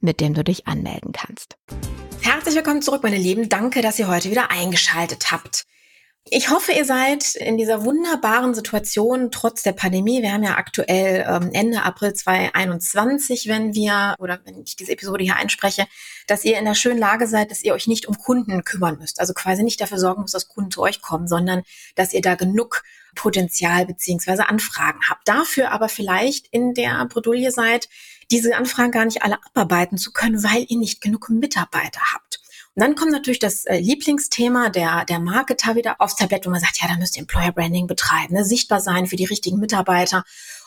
mit dem du dich anmelden kannst. Herzlich willkommen zurück, meine Lieben. Danke, dass ihr heute wieder eingeschaltet habt. Ich hoffe, ihr seid in dieser wunderbaren Situation trotz der Pandemie. Wir haben ja aktuell ähm, Ende April 2021, wenn wir oder wenn ich diese Episode hier einspreche, dass ihr in der schönen Lage seid, dass ihr euch nicht um Kunden kümmern müsst. Also quasi nicht dafür sorgen müsst, dass Kunden zu euch kommen, sondern dass ihr da genug Potenzial beziehungsweise Anfragen habt. Dafür aber vielleicht in der Bredouille seid, diese Anfragen gar nicht alle abarbeiten zu können, weil ihr nicht genug Mitarbeiter habt. Und dann kommt natürlich das äh, Lieblingsthema der, der Marketer wieder aufs Tablett, wo man sagt, ja, da müsst ihr Employer Branding betreiben, ne? sichtbar sein für die richtigen Mitarbeiter.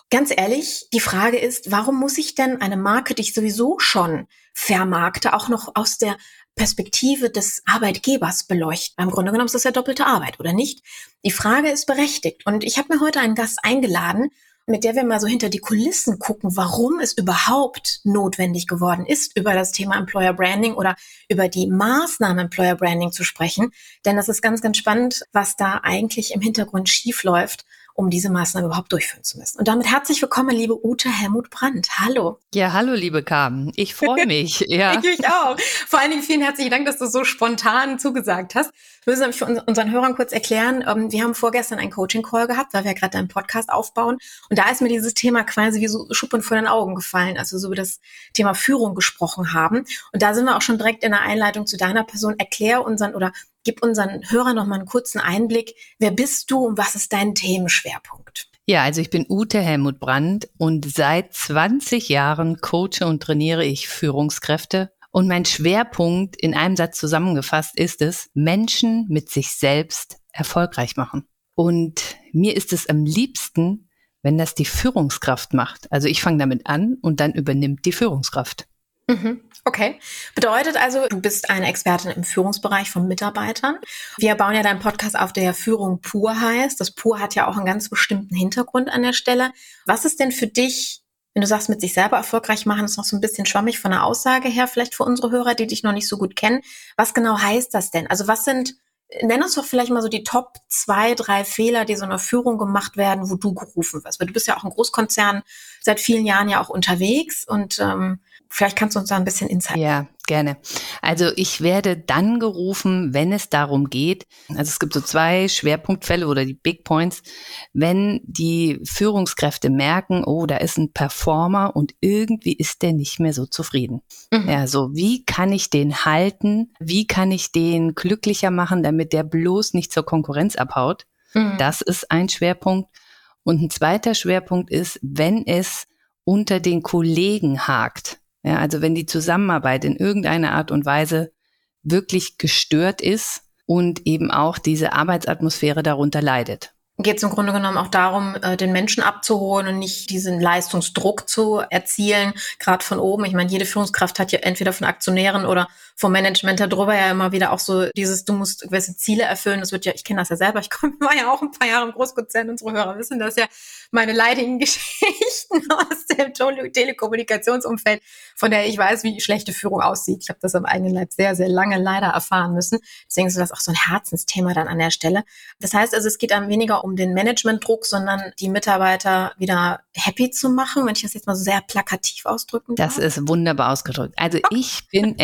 Ganz ehrlich, die Frage ist, warum muss ich denn eine Marke, die ich sowieso schon vermarkte, auch noch aus der Perspektive des Arbeitgebers beleuchten. Im Grunde genommen ist das ja doppelte Arbeit, oder nicht? Die Frage ist berechtigt. Und ich habe mir heute einen Gast eingeladen, mit der wir mal so hinter die Kulissen gucken, warum es überhaupt notwendig geworden ist, über das Thema Employer Branding oder über die Maßnahmen Employer Branding zu sprechen. Denn das ist ganz, ganz spannend, was da eigentlich im Hintergrund schief läuft um diese Maßnahme überhaupt durchführen zu müssen. Und damit herzlich willkommen, liebe Ute Helmut Brandt. Hallo. Ja, hallo, liebe Carmen. Ich freue mich. Ja. ich mich auch. Vor allen Dingen vielen herzlichen Dank, dass du so spontan zugesagt hast. Müssen nämlich für unseren Hörern kurz erklären, ähm, wir haben vorgestern einen Coaching-Call gehabt, weil wir gerade einen Podcast aufbauen. Und da ist mir dieses Thema quasi wie so Schuppen vor den Augen gefallen, als wir so über das Thema Führung gesprochen haben. Und da sind wir auch schon direkt in der Einleitung zu deiner Person. Erklär unseren oder Gib unseren Hörern noch mal einen kurzen Einblick. Wer bist du und was ist dein Themenschwerpunkt? Ja, also ich bin Ute Helmut Brandt und seit 20 Jahren coache und trainiere ich Führungskräfte. Und mein Schwerpunkt in einem Satz zusammengefasst ist es, Menschen mit sich selbst erfolgreich machen. Und mir ist es am liebsten, wenn das die Führungskraft macht. Also ich fange damit an und dann übernimmt die Führungskraft. Mhm. Okay. Bedeutet also, du bist eine Expertin im Führungsbereich von Mitarbeitern. Wir bauen ja deinen Podcast auf, der Führung pur heißt. Das pur hat ja auch einen ganz bestimmten Hintergrund an der Stelle. Was ist denn für dich, wenn du sagst, mit sich selber erfolgreich machen, ist noch so ein bisschen schwammig von der Aussage her, vielleicht für unsere Hörer, die dich noch nicht so gut kennen. Was genau heißt das denn? Also was sind nenn uns doch vielleicht mal so die Top zwei, drei Fehler, die so einer Führung gemacht werden, wo du gerufen wirst. Weil du bist ja auch ein Großkonzern seit vielen Jahren ja auch unterwegs und ähm, vielleicht kannst du uns da ein bisschen Insight. Ja, Gerne. Also ich werde dann gerufen, wenn es darum geht, also es gibt so zwei Schwerpunktfälle oder die Big Points, wenn die Führungskräfte merken, oh, da ist ein Performer und irgendwie ist der nicht mehr so zufrieden. Mhm. Ja, so wie kann ich den halten? Wie kann ich den glücklicher machen, damit der bloß nicht zur Konkurrenz abhaut? Mhm. Das ist ein Schwerpunkt. Und ein zweiter Schwerpunkt ist, wenn es unter den Kollegen hakt. Ja, also wenn die Zusammenarbeit in irgendeiner Art und Weise wirklich gestört ist und eben auch diese Arbeitsatmosphäre darunter leidet geht es im Grunde genommen auch darum, äh, den Menschen abzuholen und nicht diesen Leistungsdruck zu erzielen, gerade von oben. Ich meine, jede Führungskraft hat ja entweder von Aktionären oder vom Management darüber ja immer wieder auch so dieses, du musst gewisse Ziele erfüllen. Das wird ja, ich kenne das ja selber, ich komm, war ja auch ein paar Jahre im Großkonzern, unsere Hörer wissen das ja, meine leidigen Geschichten aus dem Telekommunikationsumfeld, von der ich weiß, wie schlechte Führung aussieht. Ich habe das am eigenen Leib sehr, sehr lange leider erfahren müssen. Deswegen ist das auch so ein Herzensthema dann an der Stelle. Das heißt also, es geht dann weniger um den Managementdruck, sondern die Mitarbeiter wieder happy zu machen, wenn ich das jetzt mal so sehr plakativ ausdrücken darf. Das ist wunderbar ausgedrückt. Also ich bin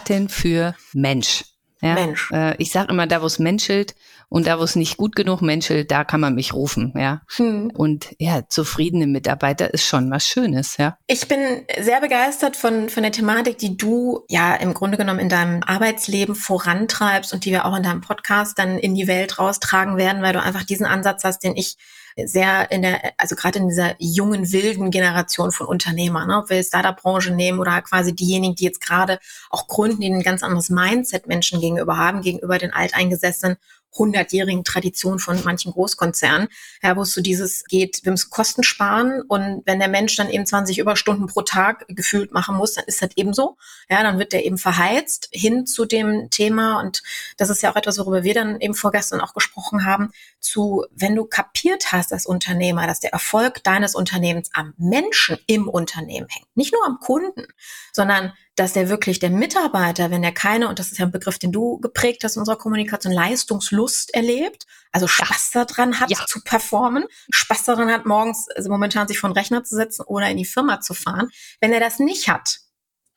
Expertin für Mensch. Ja? Mensch. Äh, ich sage immer, da wo es menschelt und da wo es nicht gut genug menschelt, da kann man mich rufen, ja. Hm. Und ja, zufriedene Mitarbeiter ist schon was Schönes, ja. Ich bin sehr begeistert von, von der Thematik, die du ja im Grunde genommen in deinem Arbeitsleben vorantreibst und die wir auch in deinem Podcast dann in die Welt raustragen werden, weil du einfach diesen Ansatz hast, den ich sehr in der, also gerade in dieser jungen, wilden Generation von Unternehmern, ne, ob wir Startup-Branche nehmen oder quasi diejenigen, die jetzt gerade auch gründen, die ein ganz anderes Mindset Menschen gegenüber haben, gegenüber den alteingesessenen hundertjährigen Tradition von manchen Großkonzernen, ja, wo es so dieses geht, wir müssen Kosten sparen und wenn der Mensch dann eben 20 Überstunden pro Tag gefühlt machen muss, dann ist das eben so. Ja, dann wird der eben verheizt hin zu dem Thema und das ist ja auch etwas, worüber wir dann eben vorgestern auch gesprochen haben, zu, wenn du kapiert hast als Unternehmer, dass der Erfolg deines Unternehmens am Menschen im Unternehmen hängt, nicht nur am Kunden, sondern dass der wirklich der Mitarbeiter, wenn er keine, und das ist ja ein Begriff, den du geprägt hast in unserer Kommunikation, Leistungslust erlebt, also Spaß ja. daran hat ja. zu performen, Spaß daran hat, morgens, also momentan sich vor den Rechner zu setzen oder in die Firma zu fahren. Wenn er das nicht hat,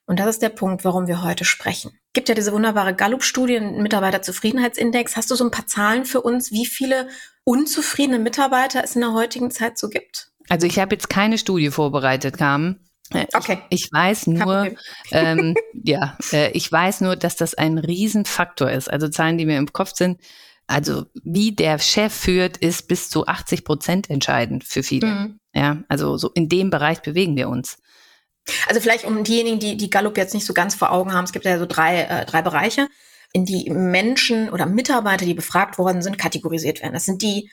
und das ist der Punkt, warum wir heute sprechen. Gibt ja diese wunderbare Gallup-Studie, Mitarbeiterzufriedenheitsindex. Hast du so ein paar Zahlen für uns, wie viele unzufriedene Mitarbeiter es in der heutigen Zeit so gibt? Also ich habe jetzt keine Studie vorbereitet, Carmen. Äh, okay. Ich, ich weiß nur, ähm, ja, äh, ich weiß nur, dass das ein Riesenfaktor ist. Also Zahlen, die mir im Kopf sind. Also wie der Chef führt, ist bis zu 80 Prozent entscheidend für viele. Mhm. Ja, also so in dem Bereich bewegen wir uns. Also vielleicht um diejenigen, die die Gallup jetzt nicht so ganz vor Augen haben, es gibt ja so drei, äh, drei Bereiche, in die Menschen oder Mitarbeiter, die befragt worden sind, kategorisiert werden. Das sind die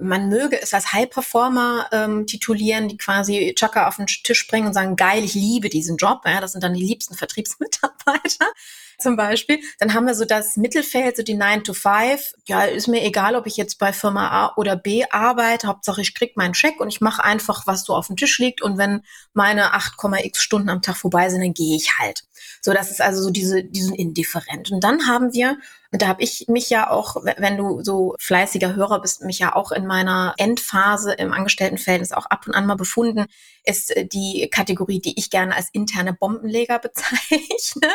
man möge es als High Performer ähm, titulieren, die quasi Chaka auf den Tisch bringen und sagen, geil, ich liebe diesen Job. Ja, das sind dann die liebsten Vertriebsmitarbeiter zum Beispiel. Dann haben wir so das Mittelfeld, so die 9 to 5. Ja, ist mir egal, ob ich jetzt bei Firma A oder B arbeite. Hauptsache, ich krieg meinen Check und ich mache einfach, was so auf dem Tisch liegt. Und wenn meine 8,x Stunden am Tag vorbei sind, dann gehe ich halt. So, das ist also so diese, diesen Indifferent. Und dann haben wir da habe ich mich ja auch, wenn du so fleißiger Hörer bist, mich ja auch in meiner Endphase im Angestelltenverhältnis auch ab und an mal befunden, ist äh, die Kategorie, die ich gerne als interne Bombenleger bezeichne.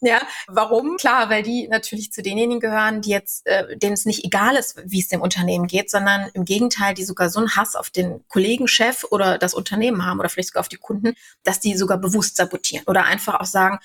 ja, warum? Klar, weil die natürlich zu denjenigen gehören, die jetzt, äh, denen es nicht egal ist, wie es dem Unternehmen geht, sondern im Gegenteil, die sogar so einen Hass auf den Kollegenchef oder das Unternehmen haben oder vielleicht sogar auf die Kunden, dass die sogar bewusst sabotieren oder einfach auch sagen,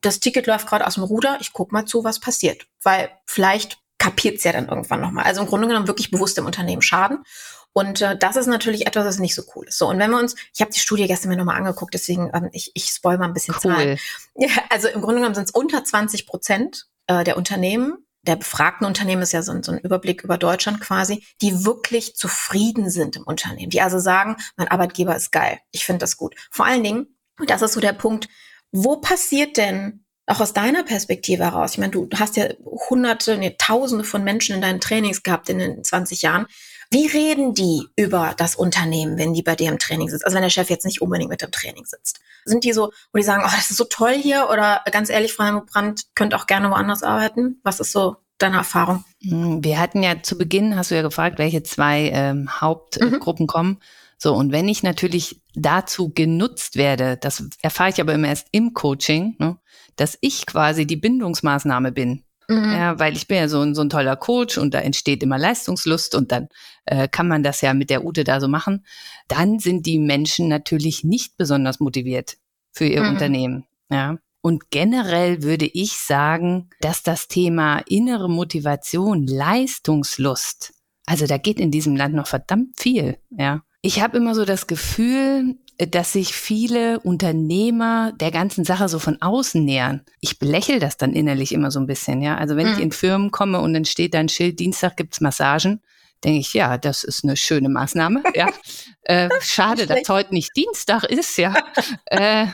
das Ticket läuft gerade aus dem Ruder, ich guck mal zu, was passiert. Weil vielleicht kapiert es ja dann irgendwann nochmal. Also im Grunde genommen wirklich bewusst dem Unternehmen schaden. Und äh, das ist natürlich etwas, das nicht so cool ist. So, und wenn wir uns, ich habe die Studie gestern mir nochmal angeguckt, deswegen, ähm, ich, ich spoil mal ein bisschen cool. Zahlen. Ja, also im Grunde genommen sind es unter 20 Prozent äh, der Unternehmen, der befragten Unternehmen ist ja so, so ein Überblick über Deutschland quasi, die wirklich zufrieden sind im Unternehmen, die also sagen, mein Arbeitgeber ist geil, ich finde das gut. Vor allen Dingen, und das ist so der Punkt, wo passiert denn auch aus deiner Perspektive heraus? Ich meine, du hast ja hunderte, nee, tausende von Menschen in deinen Trainings gehabt in den 20 Jahren. Wie reden die über das Unternehmen, wenn die bei dir im Training sitzen? Also wenn der Chef jetzt nicht unbedingt mit im Training sitzt. Sind die so, wo die sagen, oh, das ist so toll hier oder ganz ehrlich, Frau Helmut Brandt, könnt auch gerne woanders arbeiten? Was ist so deine Erfahrung? Hm, wir hatten ja zu Beginn, hast du ja gefragt, welche zwei ähm, Hauptgruppen mhm. kommen So, und wenn ich natürlich dazu genutzt werde, das erfahre ich aber immer erst im Coaching, ne, dass ich quasi die Bindungsmaßnahme bin. Mhm. Ja, weil ich bin ja so ein, so ein toller Coach und da entsteht immer Leistungslust und dann äh, kann man das ja mit der Ute da so machen. Dann sind die Menschen natürlich nicht besonders motiviert für ihr mhm. Unternehmen. Ja. Und generell würde ich sagen, dass das Thema innere Motivation, Leistungslust, also da geht in diesem Land noch verdammt viel, ja. Ich habe immer so das Gefühl, dass sich viele Unternehmer der ganzen Sache so von außen nähern. Ich belächle das dann innerlich immer so ein bisschen, ja. Also wenn mhm. ich in Firmen komme und dann steht da ein Schild, Dienstag gibt's Massagen, denke ich, ja, das ist eine schöne Maßnahme, ja. Äh, schade, dass heute nicht Dienstag ist, ja. äh,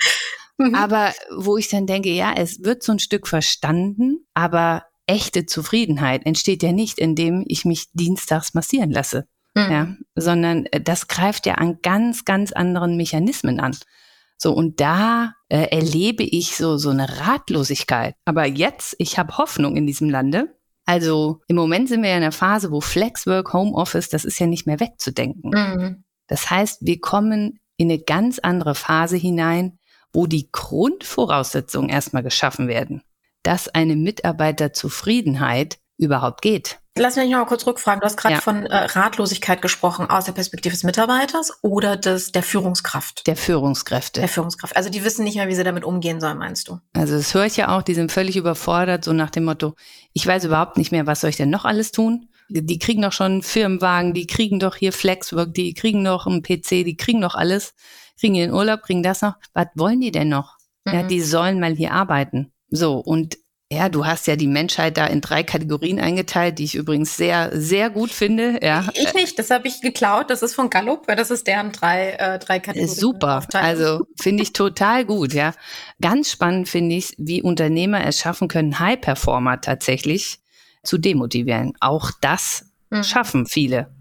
mhm. Aber wo ich dann denke, ja, es wird so ein Stück verstanden, aber echte Zufriedenheit entsteht ja nicht, indem ich mich dienstags massieren lasse mhm. ja, sondern äh, das greift ja an ganz, ganz anderen Mechanismen an. So, und da äh, erlebe ich so, so eine Ratlosigkeit. Aber jetzt, ich habe Hoffnung in diesem Lande. Also im Moment sind wir ja in einer Phase, wo Flexwork, Homeoffice, das ist ja nicht mehr wegzudenken. Mhm. Das heißt, wir kommen in eine ganz andere Phase hinein, wo die Grundvoraussetzungen erstmal geschaffen werden, dass eine Mitarbeiterzufriedenheit überhaupt geht. Lass mich noch mal kurz rückfragen. Du hast gerade ja. von äh, Ratlosigkeit gesprochen aus der Perspektive des Mitarbeiters oder des der Führungskraft? Der Führungskräfte. Der Führungskraft. Also die wissen nicht mehr, wie sie damit umgehen sollen, meinst du? Also das höre ich ja auch, die sind völlig überfordert, so nach dem Motto, ich weiß überhaupt nicht mehr, was soll ich denn noch alles tun? Die kriegen doch schon einen Firmenwagen, die kriegen doch hier Flexwork, die kriegen noch einen PC, die kriegen noch alles, kriegen ihren Urlaub, kriegen das noch. Was wollen die denn noch? Mhm. Ja, die sollen mal hier arbeiten. So, und ja, du hast ja die Menschheit da in drei Kategorien eingeteilt, die ich übrigens sehr, sehr gut finde. Ja. Ich nicht, das habe ich geklaut. Das ist von Gallup, das ist deren drei, äh, drei Kategorien. Super, also finde ich total gut. Ja, ganz spannend finde ich, wie Unternehmer es schaffen können, High-Performer tatsächlich zu demotivieren. Auch das hm. schaffen viele.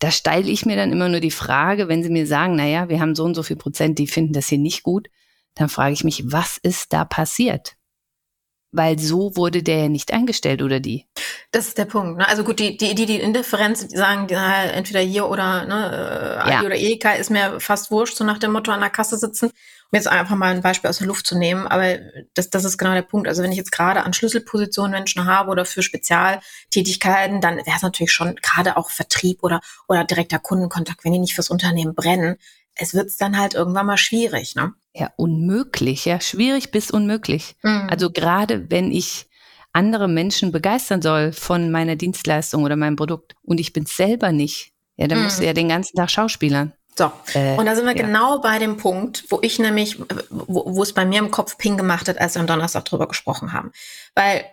Da steile ich mir dann immer nur die Frage, wenn sie mir sagen, na ja, wir haben so und so viel Prozent, die finden das hier nicht gut, dann frage ich mich, was ist da passiert? Weil so wurde der ja nicht eingestellt oder die. Das ist der Punkt. Ne? Also gut, die, die, die, die Indifferenz die sagen, die, entweder hier oder ne, äh, ja. oder Edeka ist mir fast wurscht, so nach dem Motto an der Kasse sitzen. Um jetzt einfach mal ein Beispiel aus der Luft zu nehmen, aber das, das ist genau der Punkt. Also wenn ich jetzt gerade an Schlüsselpositionen Menschen habe oder für Spezialtätigkeiten, dann wäre es natürlich schon gerade auch Vertrieb oder, oder direkter Kundenkontakt, wenn die nicht fürs Unternehmen brennen, es wird dann halt irgendwann mal schwierig, ne? Ja, unmöglich, ja, schwierig bis unmöglich. Mhm. Also gerade wenn ich andere Menschen begeistern soll von meiner Dienstleistung oder meinem Produkt und ich bin selber nicht, ja, dann mhm. musst du ja den ganzen Tag Schauspielern. So, äh, und da sind wir ja. genau bei dem Punkt, wo ich nämlich, wo, wo es bei mir im Kopf ping gemacht hat, als wir am Donnerstag drüber gesprochen haben. Weil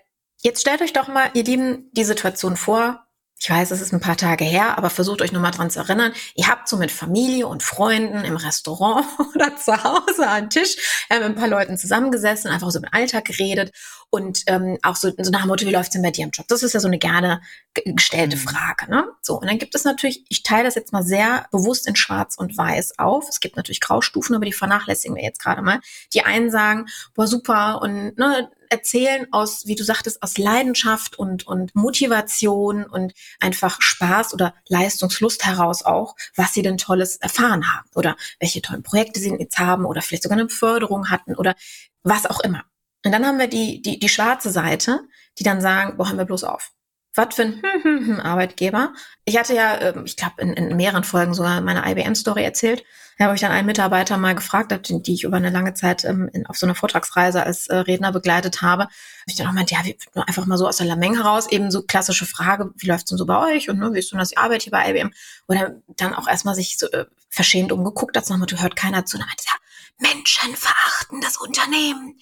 jetzt stellt euch doch mal, ihr Lieben, die Situation vor, ich weiß, es ist ein paar Tage her, aber versucht euch nochmal dran zu erinnern. Ihr habt so mit Familie und Freunden im Restaurant oder zu Hause am Tisch äh, mit ein paar Leuten zusammengesessen, einfach so den Alltag geredet und ähm, auch so, so nach dem Motto, wie läuft's denn bei dir im Job? Das ist ja so eine gerne gestellte mhm. Frage. Ne? So, und dann gibt es natürlich, ich teile das jetzt mal sehr bewusst in Schwarz und Weiß auf. Es gibt natürlich Graustufen, aber die vernachlässigen wir jetzt gerade mal. Die einen sagen, boah, super, und ne, erzählen aus, wie du sagtest, aus Leidenschaft und, und Motivation und einfach Spaß oder Leistungslust heraus auch, was sie denn Tolles erfahren haben oder welche tollen Projekte sie jetzt haben oder vielleicht sogar eine Beförderung hatten oder was auch immer. Und dann haben wir die, die, die schwarze Seite, die dann sagen, boah, hören wir bloß auf. Was für ein hm, hm, hm, Arbeitgeber. Ich hatte ja, ähm, ich glaube, in, in mehreren Folgen sogar meine IBM-Story erzählt. Da habe ich dann einen Mitarbeiter mal gefragt, die ich über eine lange Zeit ähm, in, auf so einer Vortragsreise als äh, Redner begleitet habe. ich dann auch meinte, ja, wie, einfach mal so aus der Lameng heraus, eben so klassische Frage, wie läuft's denn so bei euch und ne, wie ist denn das die Arbeit hier bei IBM? Oder dann auch erstmal sich so äh, verschämt umgeguckt hat, nochmal, du hört keiner zu. Und dann meinte, ja, menschenverachtendes Unternehmen.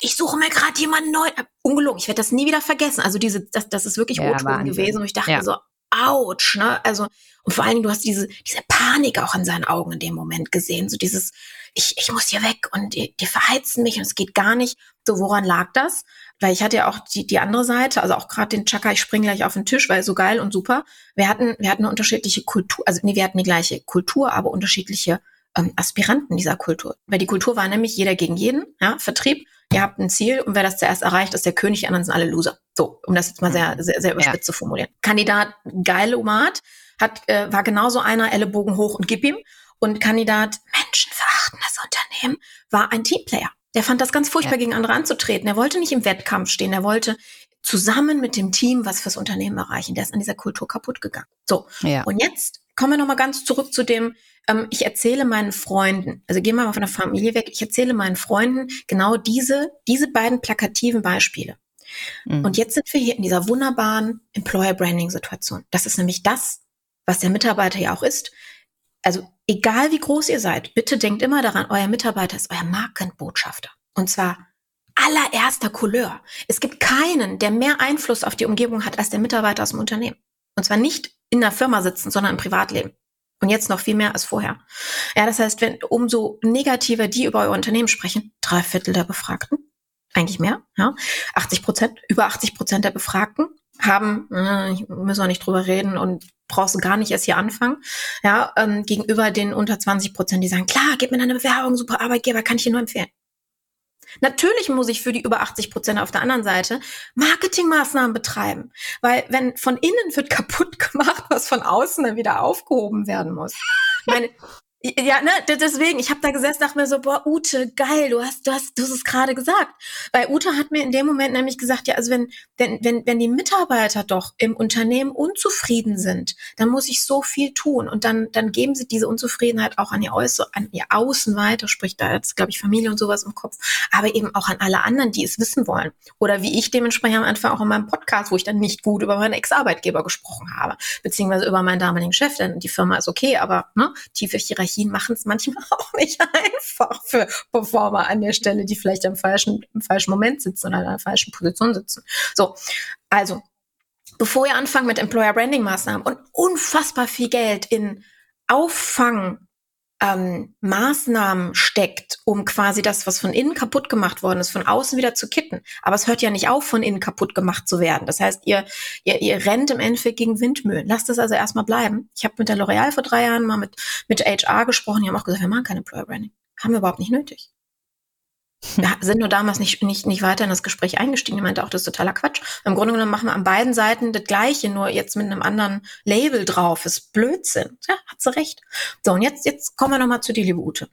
Ich suche mir gerade jemanden neu. Äh, ungelogen, ich werde das nie wieder vergessen. Also diese, das, das ist wirklich ja, O-Ton gewesen. Und ich dachte ja. so, ouch, ne? Also, und vor allen Dingen, du hast diese, diese Panik auch in seinen Augen in dem Moment gesehen. So dieses, ich, ich muss hier weg und die, die verheizen mich und es geht gar nicht. So, woran lag das? Weil ich hatte ja auch die, die andere Seite, also auch gerade den Chaka, ich springe gleich auf den Tisch, weil so geil und super. Wir hatten, wir hatten eine unterschiedliche Kultur, also nee, wir hatten die gleiche Kultur, aber unterschiedliche ähm, Aspiranten dieser Kultur. Weil die Kultur war nämlich jeder gegen jeden, ja, Vertrieb, ihr habt ein Ziel und wer das zuerst erreicht, ist der König, die anderen sind alle Loser. So, um das jetzt mal sehr, sehr, sehr überspitzt ja. zu formulieren. Kandidat geile Umat hat, äh, war genauso einer, Ellenbogen hoch und gib ihm. und Kandidat menschenverachtendes Unternehmen war ein Teamplayer. Der fand das ganz furchtbar, ja. gegen andere anzutreten. Er wollte nicht im Wettkampf stehen. Er wollte zusammen mit dem Team was fürs Unternehmen erreichen. Der ist an dieser Kultur kaputt gegangen. So. Ja. Und jetzt kommen wir nochmal ganz zurück zu dem, ähm, ich erzähle meinen Freunden, also gehen wir mal von der Familie weg, ich erzähle meinen Freunden genau diese, diese beiden plakativen Beispiele. Mhm. Und jetzt sind wir hier in dieser wunderbaren Employer Branding Situation. Das ist nämlich das, was der Mitarbeiter ja auch ist. Also egal wie groß ihr seid, bitte denkt immer daran, euer Mitarbeiter ist euer Markenbotschafter. Und zwar allererster Couleur. Es gibt keinen, der mehr Einfluss auf die Umgebung hat als der Mitarbeiter aus dem Unternehmen. Und zwar nicht in der Firma sitzen, sondern im Privatleben. Und jetzt noch viel mehr als vorher. Ja, das heißt, wenn umso negativer die über euer Unternehmen sprechen, drei Viertel der Befragten, eigentlich mehr, ja, 80 Prozent, über 80 Prozent der Befragten haben, äh, müssen wir nicht drüber reden und brauchst du gar nicht erst hier anfangen, ja, ähm, gegenüber den unter 20 Prozent, die sagen, klar, gib mir eine Bewerbung, super Arbeitgeber, kann ich dir nur empfehlen. Natürlich muss ich für die über 80 Prozent auf der anderen Seite Marketingmaßnahmen betreiben, weil wenn von innen wird kaputt gemacht, was von außen dann wieder aufgehoben werden muss. Meine, ja, ne, deswegen, ich habe da gesessen, dachte mir so, boah, Ute, geil, du hast, du hast, du hast es gerade gesagt. Weil Ute hat mir in dem Moment nämlich gesagt, ja, also wenn, wenn, wenn, wenn die Mitarbeiter doch im Unternehmen unzufrieden sind, dann muss ich so viel tun. Und dann, dann geben sie diese Unzufriedenheit auch an ihr Äußer, an ihr Außen weiter, sprich da jetzt, glaube ich, Familie und sowas im Kopf, aber eben auch an alle anderen, die es wissen wollen. Oder wie ich dementsprechend am Anfang auch in meinem Podcast, wo ich dann nicht gut über meinen Ex-Arbeitgeber gesprochen habe, beziehungsweise über meinen damaligen Chef, denn die Firma ist okay, aber ne, tiefe Hierarchie Hierarchien machen es manchmal auch nicht einfach für Performer an der Stelle, die vielleicht im falschen, im falschen Moment sitzen oder in einer falschen Position sitzen. So, also, bevor ihr anfangt mit Employer Branding Maßnahmen und unfassbar viel Geld in Auffang ähm, Maßnahmen steckt, um quasi das, was von innen kaputt gemacht worden ist, von außen wieder zu kitten. Aber es hört ja nicht auf, von innen kaputt gemacht zu werden. Das heißt, ihr, ihr, ihr rennt im Endeffekt gegen Windmühlen. Lasst es also erstmal bleiben. Ich habe mit der L'Oreal vor drei Jahren mal mit, mit HR gesprochen. Die haben auch gesagt, wir machen kein Employer Branding. Haben wir überhaupt nicht nötig. Wir sind nur damals nicht, nicht, nicht weiter in das Gespräch eingestiegen. Ich meinte auch, das ist totaler Quatsch. Im Grunde genommen machen wir an beiden Seiten das Gleiche, nur jetzt mit einem anderen Label drauf. Ist Blödsinn. Ja, hat sie recht. So, und jetzt, jetzt kommen wir nochmal zu dir, liebe Ute.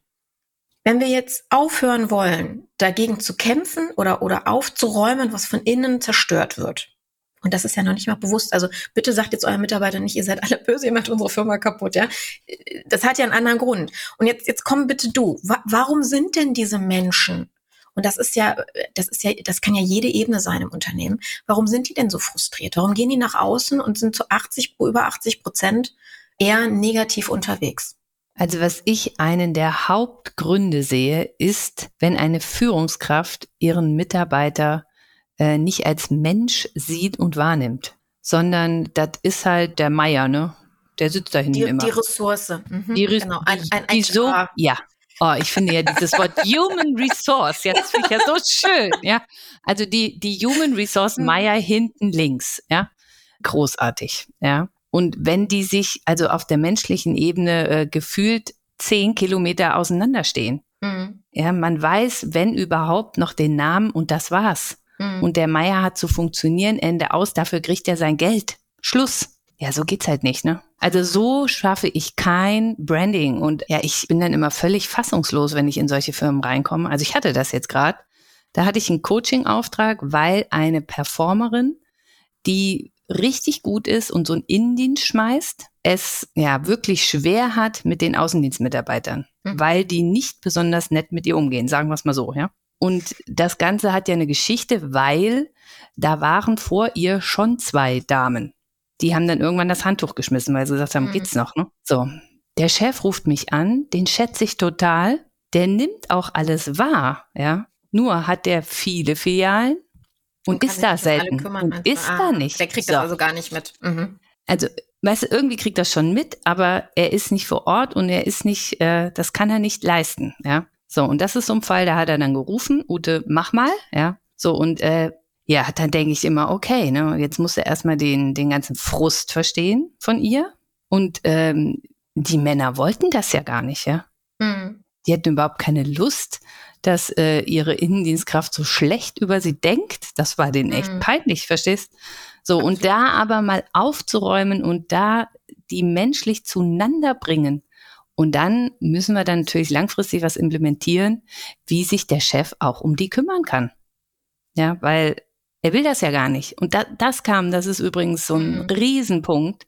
Wenn wir jetzt aufhören wollen, dagegen zu kämpfen oder, oder aufzuräumen, was von innen zerstört wird, und das ist ja noch nicht mal bewusst. Also bitte sagt jetzt euren Mitarbeiter nicht, ihr seid alle böse, ihr macht unsere Firma kaputt, ja. Das hat ja einen anderen Grund. Und jetzt, jetzt komm bitte du. warum sind denn diese Menschen und das ist ja, das ist ja, das kann ja jede Ebene sein im Unternehmen. Warum sind die denn so frustriert? Warum gehen die nach außen und sind zu 80, über 80 Prozent eher negativ unterwegs? Also was ich einen der Hauptgründe sehe, ist, wenn eine Führungskraft ihren Mitarbeiter äh, nicht als Mensch sieht und wahrnimmt, sondern das ist halt der Meier, ne? Der sitzt da hinten immer. Die Ressource. Mhm, die, genau. ein, ein, ein die so, ja, Oh, ich finde ja dieses Wort Human Resource, jetzt finde ich ja so schön, ja. Also die, die Human Resource Meier hinten links, ja. Großartig, ja. Und wenn die sich also auf der menschlichen Ebene äh, gefühlt zehn Kilometer auseinanderstehen, mhm. ja, man weiß, wenn überhaupt, noch den Namen und das war's. Mhm. Und der Meier hat zu funktionieren, Ende aus, dafür kriegt er sein Geld. Schluss. Ja, so geht's halt nicht, ne? Also so schaffe ich kein Branding und ja, ich bin dann immer völlig fassungslos, wenn ich in solche Firmen reinkomme. Also ich hatte das jetzt gerade. Da hatte ich einen Coaching-Auftrag, weil eine Performerin, die richtig gut ist und so einen Innendienst schmeißt, es ja wirklich schwer hat mit den Außendienstmitarbeitern, mhm. weil die nicht besonders nett mit ihr umgehen, sagen wir es mal so, ja. Und das Ganze hat ja eine Geschichte, weil da waren vor ihr schon zwei Damen die haben dann irgendwann das Handtuch geschmissen, weil sie gesagt haben, mhm. geht's noch, ne? So. Der Chef ruft mich an, den schätze ich total. Der nimmt auch alles wahr, ja. Nur hat der viele Filialen und, ist da selten. Kümmern, und ist ah, da nicht. Der kriegt so. das also gar nicht mit. Mhm. Also, weißt du, irgendwie kriegt das schon mit, aber er ist nicht vor Ort und er ist nicht, äh, das kann er nicht leisten, ja. So, und das ist so ein Fall, da hat er dann gerufen, Ute, mach mal, ja. So, und äh, ja, dann denke ich immer, okay, ne, jetzt muss er erstmal den, den ganzen Frust verstehen von ihr. Und ähm, die Männer wollten das ja gar nicht, ja. Mhm. Die hatten überhaupt keine Lust, dass äh, ihre Innendienstkraft so schlecht über sie denkt. Das war denen echt mhm. peinlich, verstehst? So, und da aber mal aufzuräumen und da die menschlich zueinander bringen Und dann müssen wir dann natürlich langfristig was implementieren, wie sich der Chef auch um die kümmern kann. Ja, weil er will das ja gar nicht. Und da, das kam, das ist übrigens so ein mhm. Riesenpunkt.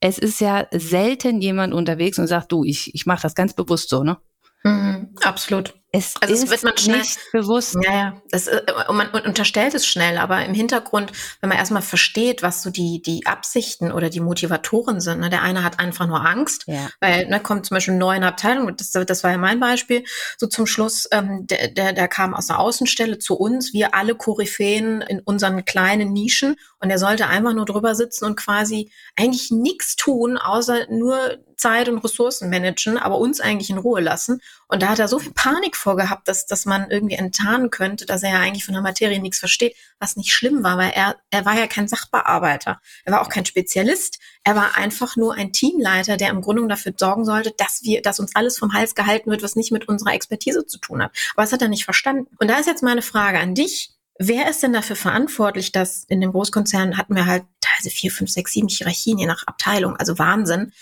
Es ist ja selten jemand unterwegs und sagt, du, ich, ich mache das ganz bewusst so, ne? Mhm, absolut. Es also ist wird man schnell, nicht bewusst. Ja, ja. Das, äh, man unterstellt es schnell, aber im Hintergrund, wenn man erstmal versteht, was so die, die Absichten oder die Motivatoren sind. Ne? Der eine hat einfach nur Angst, ja. weil ne, kommt zum Beispiel neu in der Abteilung, das, das war ja mein Beispiel, so zum Schluss, ähm, der, der, der kam aus der Außenstelle zu uns, wir alle Koryphäen in unseren kleinen Nischen und er sollte einfach nur drüber sitzen und quasi eigentlich nichts tun, außer nur Zeit und Ressourcen managen, aber uns eigentlich in Ruhe lassen. Und da hat er so viel Panik vorgehabt, dass, dass man irgendwie enttarnen könnte, dass er ja eigentlich von der Materie nichts versteht, was nicht schlimm war, weil er, er war ja kein Sachbearbeiter. Er war auch kein Spezialist. Er war einfach nur ein Teamleiter, der im Grunde dafür sorgen sollte, dass wir, dass uns alles vom Hals gehalten wird, was nicht mit unserer Expertise zu tun hat. Aber das hat er nicht verstanden. Und da ist jetzt meine Frage an dich. Wer ist denn dafür verantwortlich, dass in dem Großkonzern hatten wir halt teilweise vier, fünf, sechs, sieben Hierarchien je nach Abteilung, also Wahnsinn.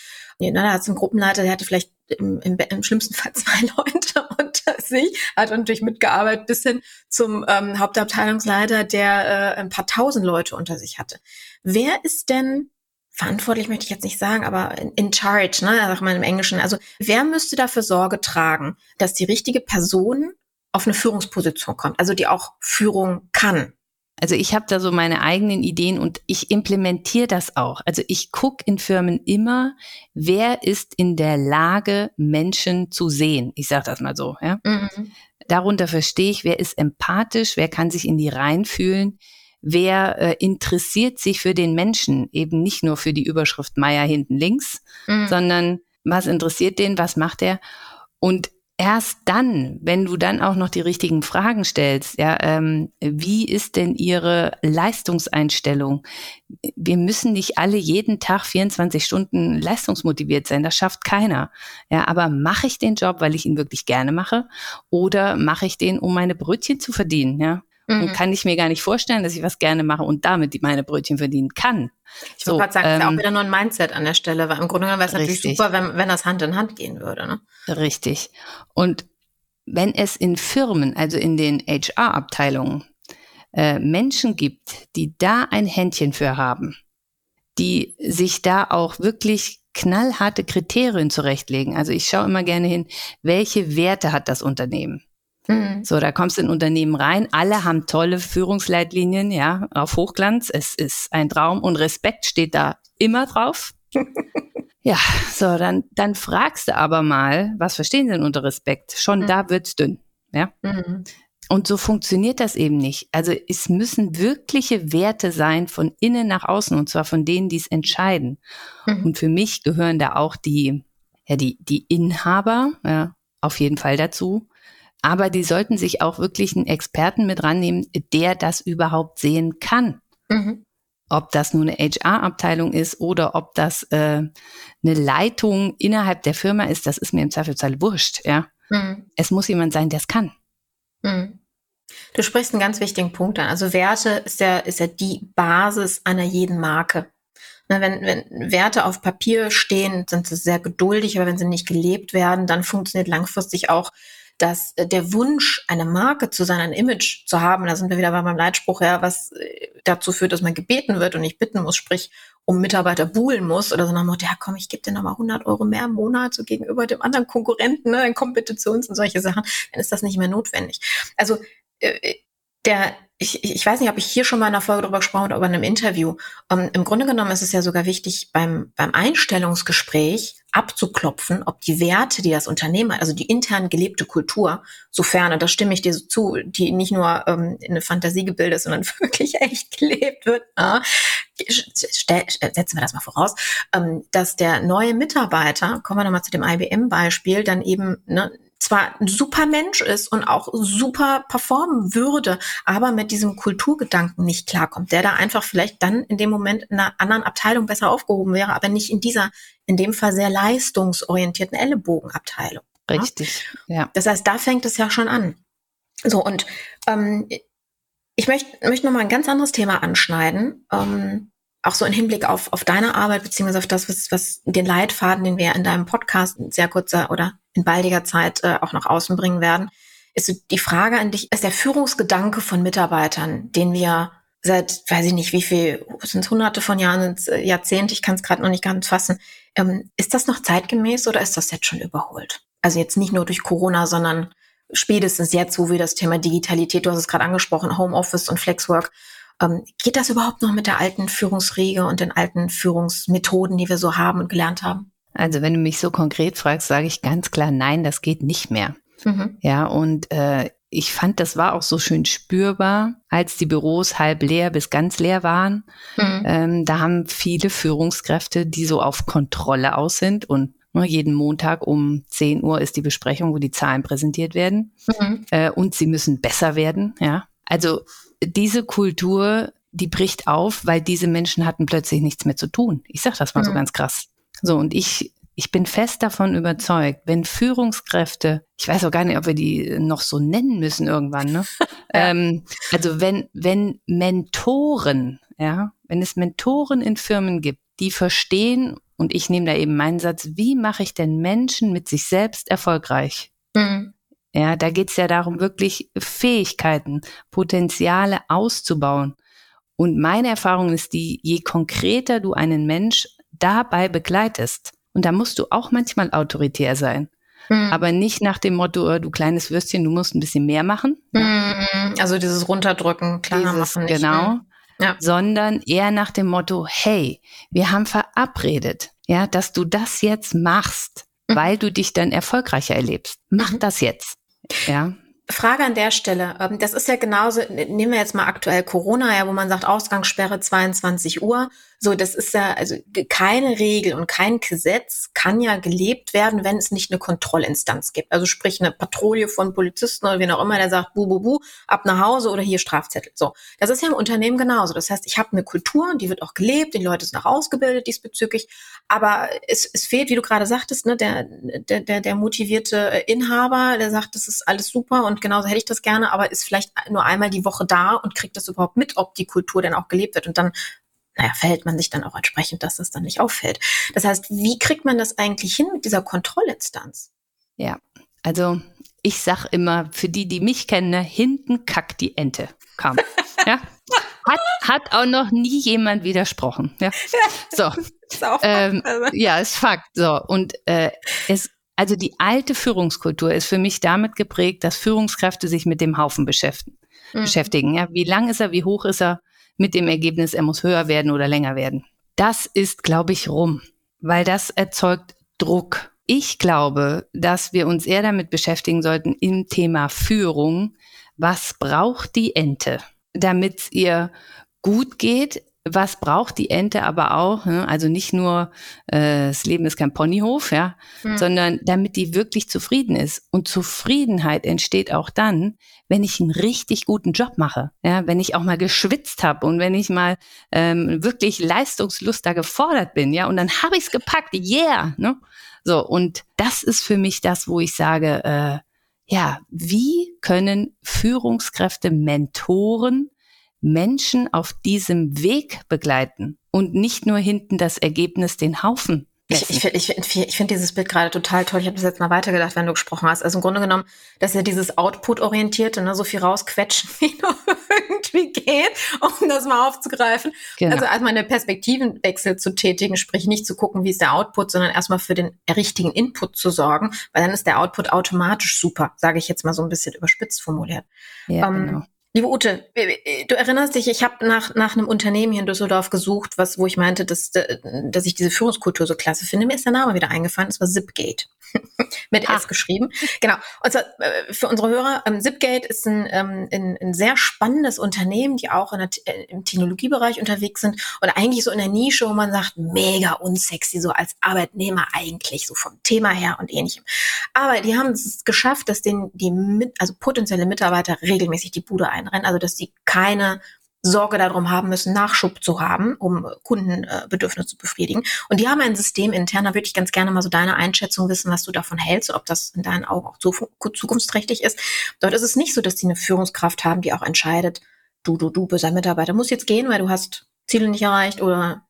Ja, da hat es einen Gruppenleiter, der hatte vielleicht im, im, im schlimmsten Fall zwei Leute unter sich, hat natürlich mitgearbeitet bis hin zum ähm, Hauptabteilungsleiter, der äh, ein paar tausend Leute unter sich hatte. Wer ist denn verantwortlich möchte ich jetzt nicht sagen, aber in, in charge, ne, sag mal im Englischen. Also wer müsste dafür Sorge tragen, dass die richtige Person auf eine Führungsposition kommt, also die auch Führung kann? Also ich habe da so meine eigenen Ideen und ich implementiere das auch. Also ich gucke in Firmen immer, wer ist in der Lage, Menschen zu sehen. Ich sage das mal so. Ja? Mhm. Darunter verstehe ich, wer ist empathisch, wer kann sich in die Reihen fühlen, wer äh, interessiert sich für den Menschen, eben nicht nur für die Überschrift Meier hinten links, mhm. sondern was interessiert den, was macht er? Und erst dann, wenn du dann auch noch die richtigen Fragen stellst, ja, ähm, wie ist denn ihre Leistungseinstellung? Wir müssen nicht alle jeden Tag 24 Stunden leistungsmotiviert sein, das schafft keiner. Ja, aber mache ich den Job, weil ich ihn wirklich gerne mache, oder mache ich den, um meine Brötchen zu verdienen? Ja, Mhm. Und kann ich mir gar nicht vorstellen, dass ich was gerne mache und damit meine Brötchen verdienen kann. Ich so, wollte gerade sagen, ähm, ist ja auch ähm, wieder nur ein Mindset an der Stelle, weil im Grunde genommen wäre es natürlich super, wenn, wenn das Hand in Hand gehen würde. Ne? Richtig. Und wenn es in Firmen, also in den HR-Abteilungen, äh, Menschen gibt, die da ein Händchen für haben, die sich da auch wirklich knallharte Kriterien zurechtlegen. Also ich schaue immer gerne hin, welche Werte hat das Unternehmen? Mhm. So, da kommst du in Unternehmen rein. Alle haben tolle Führungsleitlinien, ja, auf Hochglanz. Es ist ein Traum und Respekt steht da immer drauf. ja, so, dann, dann fragst du aber mal, was verstehen Sie denn unter Respekt? Schon mhm. da wird's dünn, ja. Mhm. Und so funktioniert das eben nicht. Also es müssen wirkliche Werte sein von innen nach außen und zwar von denen, die es entscheiden. Mhm. Und für mich gehören da auch die, ja, die, die Inhaber, ja, auf jeden Fall dazu. Aber die sollten sich auch wirklich einen Experten mit rannehmen, der das überhaupt sehen kann. Mhm. Ob das nur eine HR-Abteilung ist oder ob das äh, eine Leitung innerhalb der Firma ist, das ist mir im Zweifelsfall wurscht. Ja, mhm. es muss jemand sein, der es kann. Mhm. Du sprichst einen ganz wichtigen Punkt an. Also Werte ist ja, ist ja die Basis einer jeden Marke. Na, wenn, wenn Werte auf Papier stehen, sind sie sehr geduldig, aber wenn sie nicht gelebt werden, dann funktioniert langfristig auch dass äh, der Wunsch, eine Marke zu sein, ein Image zu haben, da sind wir wieder bei meinem Leitspruch, ja, was äh, dazu führt, dass man gebeten wird und nicht bitten muss, sprich, um Mitarbeiter buhlen muss oder so nach Motto, ja komm, ich gebe dir nochmal 100 Euro mehr im Monat so gegenüber dem anderen Konkurrenten, ne, in Kompetitions und solche Sachen, dann ist das nicht mehr notwendig. Also äh, der ich, ich weiß nicht, ob ich hier schon mal in einer Folge drüber gesprochen habe, aber in einem Interview. Um, ähm, Im Grunde genommen ist es ja sogar wichtig, beim, beim Einstellungsgespräch abzuklopfen, ob die Werte, die das Unternehmen also die intern gelebte Kultur, sofern, und da stimme ich dir so zu, die nicht nur ähm, in eine Fantasie gebildet ist, sondern wirklich echt gelebt wird, äh, setzen wir das mal voraus, ähm, dass der neue Mitarbeiter, kommen wir nochmal zu dem IBM-Beispiel, dann eben ne, zwar ein super Mensch ist und auch super performen würde, aber mit diesem Kulturgedanken nicht klarkommt, der da einfach vielleicht dann in dem Moment in einer anderen Abteilung besser aufgehoben wäre, aber nicht in dieser, in dem Fall sehr leistungsorientierten Ellenbogenabteilung. Richtig, ja. Das heißt, da fängt es ja schon an. So, und ähm, ich möchte möchte noch mal ein ganz anderes Thema anschneiden. Ähm, auch so im Hinblick auf, auf deine Arbeit, beziehungsweise auf das, was, was den Leitfaden, den wir in deinem Podcast sehr kurzer oder in baldiger Zeit äh, auch nach außen bringen werden, ist die Frage an dich, ist der Führungsgedanke von Mitarbeitern, den wir seit, weiß ich nicht, wie viel, sind es hunderte von Jahren, sind äh, Jahrzehnte, ich kann es gerade noch nicht ganz fassen, ähm, ist das noch zeitgemäß oder ist das jetzt schon überholt? Also jetzt nicht nur durch Corona, sondern spätestens jetzt, wo wir das Thema Digitalität, du hast es gerade angesprochen, Homeoffice und Flexwork, ähm, geht das überhaupt noch mit der alten Führungsriege und den alten Führungsmethoden, die wir so haben und gelernt haben? Also wenn du mich so konkret fragst, sage ich ganz klar, nein, das geht nicht mehr. Mhm. Ja, und äh, ich fand, das war auch so schön spürbar, als die Büros halb leer bis ganz leer waren. Mhm. Ähm, da haben viele Führungskräfte, die so auf Kontrolle aus sind und ne, jeden Montag um 10 Uhr ist die Besprechung, wo die Zahlen präsentiert werden. Mhm. Äh, und sie müssen besser werden, ja. Also diese Kultur, die bricht auf, weil diese Menschen hatten plötzlich nichts mehr zu tun. Ich sag das mal mhm. so ganz krass. So, und ich, ich bin fest davon überzeugt, wenn Führungskräfte, ich weiß auch gar nicht, ob wir die noch so nennen müssen irgendwann, ne? ähm, also wenn, wenn Mentoren, ja, wenn es Mentoren in Firmen gibt, die verstehen, und ich nehme da eben meinen Satz, wie mache ich denn Menschen mit sich selbst erfolgreich? Mhm. Ja, da geht's ja darum, wirklich Fähigkeiten, Potenziale auszubauen. Und meine Erfahrung ist die, je konkreter du einen Mensch dabei begleitest, und da musst du auch manchmal autoritär sein, mhm. aber nicht nach dem Motto, oh, du kleines Würstchen, du musst ein bisschen mehr machen. Mhm. Also dieses Runterdrücken, kleiner dieses, machen. Nicht, genau. Ne? Ja. Sondern eher nach dem Motto, hey, wir haben verabredet, ja, dass du das jetzt machst, mhm. weil du dich dann erfolgreicher erlebst. Mach mhm. das jetzt. Ja. Frage an der Stelle. Ähm, das ist ja genauso, nehmen wir jetzt mal aktuell Corona, ja, wo man sagt, Ausgangssperre 22 Uhr. So, das ist ja, also keine Regel und kein Gesetz kann ja gelebt werden, wenn es nicht eine Kontrollinstanz gibt. Also sprich eine Patrouille von Polizisten oder wen auch immer, der sagt, bu, bu, bu, ab nach Hause oder hier Strafzettel. So, das ist ja im Unternehmen genauso. Das heißt, ich habe eine Kultur, die wird auch gelebt, die Leute sind auch ausgebildet diesbezüglich, aber es, es fehlt, wie du gerade sagtest, ne, der, der, der, der motivierte Inhaber, der sagt, das ist alles super und genauso hätte ich das gerne, aber ist vielleicht nur einmal die Woche da und kriegt das überhaupt mit, ob die Kultur denn auch gelebt wird. Und dann naja, verhält man sich dann auch entsprechend, dass es dann nicht auffällt. Das heißt, wie kriegt man das eigentlich hin mit dieser Kontrollinstanz? Ja, also ich sag immer, für die, die mich kennen, ne, hinten kackt die Ente. Kam. ja. Hat, hat auch noch nie jemand widersprochen. Ja. So. Ist ähm, ja, ist Fakt. So. Und äh, es, also die alte Führungskultur ist für mich damit geprägt, dass Führungskräfte sich mit dem Haufen beschäftigen. Mhm. beschäftigen. Ja. Wie lang ist er, wie hoch ist er? Mit dem Ergebnis, er muss höher werden oder länger werden. Das ist, glaube ich, rum, weil das erzeugt Druck. Ich glaube, dass wir uns eher damit beschäftigen sollten im Thema Führung. Was braucht die Ente, damit es ihr gut geht? Was braucht die Ente aber auch? Ne? Also nicht nur, äh, das Leben ist kein Ponyhof, ja, hm. sondern damit die wirklich zufrieden ist. Und Zufriedenheit entsteht auch dann, wenn ich einen richtig guten Job mache, ja, wenn ich auch mal geschwitzt habe und wenn ich mal ähm, wirklich leistungslos da gefordert bin, ja, und dann habe ich es gepackt, yeah, ne? So, und das ist für mich das, wo ich sage, äh, ja, wie können Führungskräfte, Mentoren Menschen auf diesem Weg begleiten und nicht nur hinten das Ergebnis den Haufen ich, ich, ich, ich, ich finde dieses Bild gerade total toll. Ich habe das jetzt mal weitergedacht, wenn du gesprochen hast. Also im Grunde genommen, dass ja dieses Output-orientierte, ne, so viel rausquetschen, wie nur irgendwie geht, um das mal aufzugreifen. Genau. Also erstmal eine Perspektivenwechsel zu tätigen, sprich nicht zu gucken, wie ist der Output, sondern erstmal für den richtigen Input zu sorgen, weil dann ist der Output automatisch super, sage ich jetzt mal so ein bisschen überspitzt formuliert. Ja, ähm, genau. Liebe Ute, du erinnerst dich, ich habe nach, nach einem Unternehmen hier in Düsseldorf gesucht, was, wo ich meinte, dass, dass ich diese Führungskultur so klasse finde. Mir ist der Name wieder eingefallen, es war Zipgate. Mit ah. S geschrieben. Genau. Und zwar, äh, für unsere Hörer, ähm, Zipgate ist ein, ähm, ein, ein sehr spannendes Unternehmen, die auch in der, äh, im Technologiebereich unterwegs sind und eigentlich so in der Nische, wo man sagt, mega unsexy, so als Arbeitnehmer eigentlich, so vom Thema her und ähnlichem. Aber die haben es geschafft, dass den, die mit, also potenzielle Mitarbeiter regelmäßig die Bude einrennen, also dass die keine Sorge darum haben müssen, Nachschub zu haben, um Kundenbedürfnisse zu befriedigen. Und die haben ein System intern, da würde ich ganz gerne mal so deine Einschätzung wissen, was du davon hältst, ob das in deinen Augen auch zukunftsträchtig ist. Dort ist es nicht so, dass die eine Führungskraft haben, die auch entscheidet, du, du, du, böser Mitarbeiter, musst jetzt gehen, weil du hast Ziele nicht erreicht oder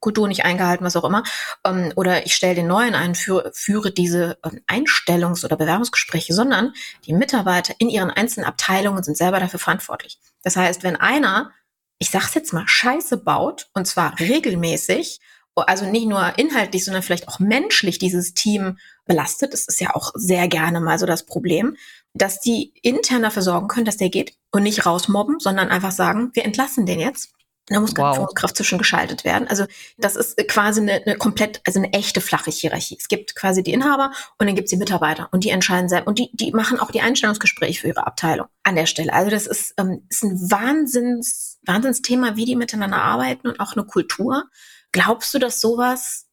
Kultur nicht eingehalten, was auch immer. Ähm, oder ich stelle den neuen ein, führe, führe diese ähm, Einstellungs- oder Bewerbungsgespräche, sondern die Mitarbeiter in ihren einzelnen Abteilungen sind selber dafür verantwortlich. Das heißt, wenn einer, ich sag's jetzt mal, Scheiße baut, und zwar regelmäßig, also nicht nur inhaltlich, sondern vielleicht auch menschlich dieses Team belastet, das ist ja auch sehr gerne mal so das Problem, dass die intern dafür sorgen können, dass der geht und nicht rausmobben, sondern einfach sagen, wir entlassen den jetzt da muss keine wow. Führungskraft zwischengeschaltet werden. Also das ist quasi eine, eine komplett, also eine echte flache Hierarchie. Es gibt quasi die Inhaber und dann gibt es die Mitarbeiter und die entscheiden selbst und die, die machen auch die Einstellungsgespräche für ihre Abteilung an der Stelle. Also das ist, ähm, ist ein Wahnsinns, Wahnsinnsthema, wie die miteinander arbeiten und auch eine Kultur. Glaubst du, dass sowas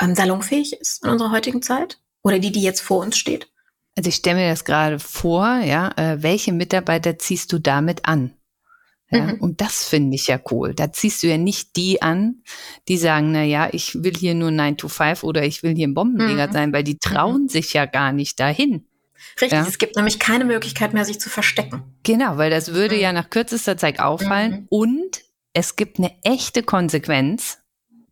ähm, salonfähig ist in unserer heutigen Zeit? Oder die, die jetzt vor uns steht? Also ich stelle mir das gerade vor, ja, äh, welche Mitarbeiter ziehst du damit an? Ja, mhm. Und das finde ich ja cool. Da ziehst du ja nicht die an, die sagen, na ja, ich will hier nur 9 to 5 oder ich will hier ein Bombenleger mhm. sein, weil die mhm. trauen mhm. sich ja gar nicht dahin. Richtig, ja? es gibt nämlich keine Möglichkeit mehr, sich zu verstecken. Genau, weil das würde mhm. ja nach kürzester Zeit auffallen mhm. und es gibt eine echte Konsequenz.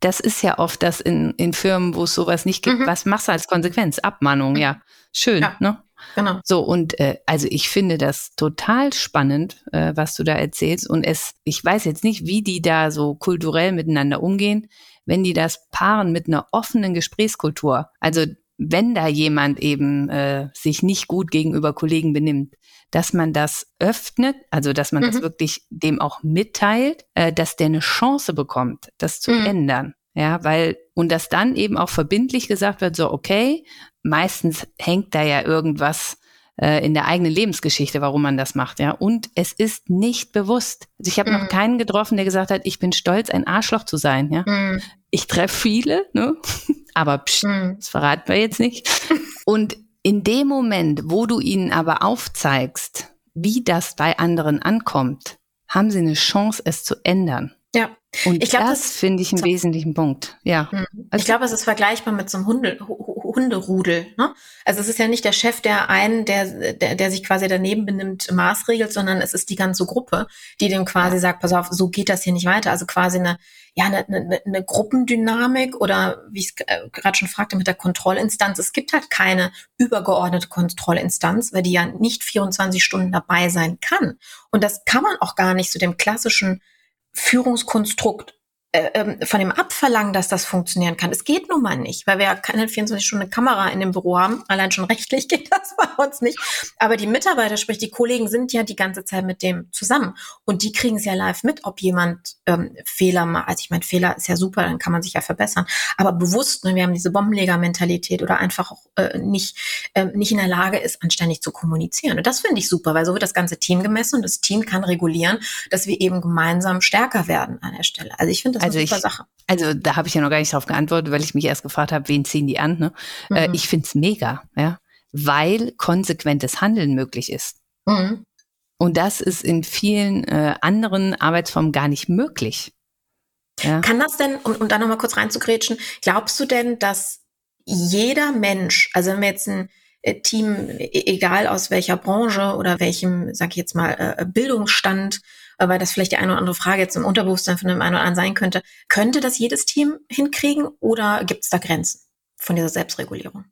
Das ist ja oft das in, in Firmen, wo es sowas nicht gibt. Was machst du als Konsequenz? Abmahnung, ja. Schön, ja. ne? Genau. So, und äh, also ich finde das total spannend, äh, was du da erzählst. Und es, ich weiß jetzt nicht, wie die da so kulturell miteinander umgehen, wenn die das paaren mit einer offenen Gesprächskultur. Also wenn da jemand eben äh, sich nicht gut gegenüber Kollegen benimmt, dass man das öffnet, also dass man mhm. das wirklich dem auch mitteilt, äh, dass der eine Chance bekommt, das zu mhm. ändern. Ja, weil, und dass dann eben auch verbindlich gesagt wird, so, okay, meistens hängt da ja irgendwas äh, in der eigenen Lebensgeschichte, warum man das macht, ja. Und es ist nicht bewusst. Also ich habe mhm. noch keinen getroffen, der gesagt hat, ich bin stolz, ein Arschloch zu sein, ja. Mhm. Ich treffe viele, ne? Aber pst, mhm. das verraten wir jetzt nicht. Und in dem Moment, wo du ihnen aber aufzeigst, wie das bei anderen ankommt, haben sie eine Chance, es zu ändern. Ja. Und ich glaub, das, das finde ich einen so, wesentlichen Punkt. Ja. Hm. Also, ich glaube, es ist vergleichbar mit so einem Hunde, Hunderudel. Ne? Also es ist ja nicht der Chef, der einen, der, der, der sich quasi daneben benimmt, maßregelt, sondern es ist die ganze Gruppe, die dem quasi sagt, pass auf, so geht das hier nicht weiter. Also quasi eine, ja, eine, eine, eine Gruppendynamik oder wie ich äh, gerade schon fragte mit der Kontrollinstanz. Es gibt halt keine übergeordnete Kontrollinstanz, weil die ja nicht 24 Stunden dabei sein kann. Und das kann man auch gar nicht zu so dem klassischen Führungskonstrukt äh, ähm, von dem abverlangen, dass das funktionieren kann. Es geht nun mal nicht, weil wir ja keine 24 Stunden Kamera in dem Büro haben. Allein schon rechtlich geht das bei uns nicht. Aber die Mitarbeiter, sprich die Kollegen, sind ja die ganze Zeit mit dem zusammen. Und die kriegen es ja live mit, ob jemand ähm, Fehler macht. Also ich meine, Fehler ist ja super, dann kann man sich ja verbessern. Aber bewusst, ne, wir haben diese Bombenleger-Mentalität oder einfach auch äh, nicht, äh, nicht in der Lage ist, anständig zu kommunizieren. Und das finde ich super, weil so wird das ganze Team gemessen und das Team kann regulieren, dass wir eben gemeinsam stärker werden an der Stelle. Also ich finde das also ich, Sache. Also da habe ich ja noch gar nicht darauf geantwortet, weil ich mich erst gefragt habe, wen ziehen die an. Ne? Äh, mhm. Äh, ich finde es mega, ja, weil konsequentes Handeln möglich ist. Mhm. Und das ist in vielen äh, anderen Arbeitsformen gar nicht möglich. Ja. Kann das denn, um, um da nochmal kurz reinzugrätschen, glaubst du denn, dass jeder Mensch, also wenn wir jetzt ein äh, Team, e, egal aus welcher Branche oder welchem, sag ich jetzt mal, äh, Bildungsstand weil das vielleicht die eine oder andere Frage jetzt im Unterbewusstsein von dem einen oder anderen sein könnte. Könnte das jedes Team hinkriegen oder gibt es da Grenzen von dieser Selbstregulierung?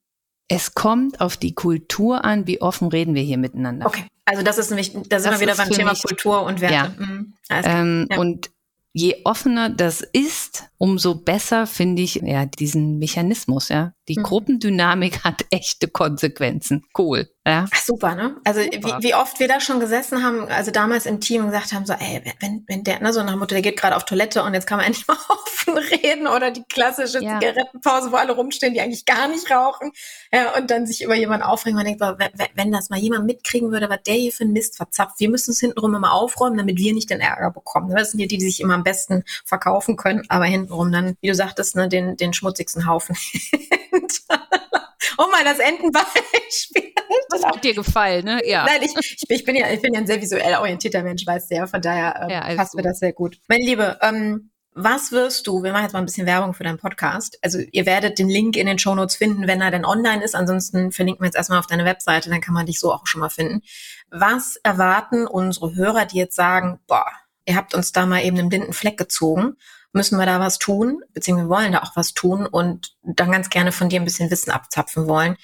Es kommt auf die Kultur an, wie offen reden wir hier miteinander. Okay, also das ist nämlich, da sind das wir wieder beim Thema mich, Kultur und Werte. Ja. Mhm. Ähm, ja. Und je offener das ist, umso besser finde ich ja diesen Mechanismus, ja. Die mhm. Gruppendynamik hat echte Konsequenzen. Cool. Ja. Ach, super, ne? Also wie, wie oft wir da schon gesessen haben, also damals im Team und gesagt haben, so, ey, wenn, wenn der, ne, so nach Motto, der geht gerade auf Toilette und jetzt kann man endlich mal offen reden oder die klassische ja. Zigarettenpause, wo alle rumstehen, die eigentlich gar nicht rauchen, ja, und dann sich über jemanden aufregen. Man denkt, boah, wenn, das mal jemand mitkriegen würde, was der hier für ein Mist verzapft, wir müssen es hintenrum immer aufräumen, damit wir nicht den Ärger bekommen. Das sind hier die, die sich immer am besten verkaufen können, aber hintenrum dann, wie du sagtest, ne, den, den schmutzigsten Haufen. oh mal, das Entenbeispiel. Das hat dir gefallen, ne? Ja. Nein, ich, ich, ich, bin ja, ich bin ja ein sehr visuell orientierter Mensch, weißt du ja. Von daher ähm, ja, passt mir das sehr gut. Meine Liebe, ähm, was wirst du, wir machen jetzt mal ein bisschen Werbung für deinen Podcast. Also ihr werdet den Link in den Show Notes finden, wenn er denn online ist. Ansonsten verlinken wir jetzt erstmal auf deine Webseite, dann kann man dich so auch schon mal finden. Was erwarten unsere Hörer, die jetzt sagen, boah, ihr habt uns da mal eben einen blinden Fleck gezogen. Müssen wir da was tun? Beziehungsweise wollen da auch was tun und dann ganz gerne von dir ein bisschen Wissen abzapfen wollen.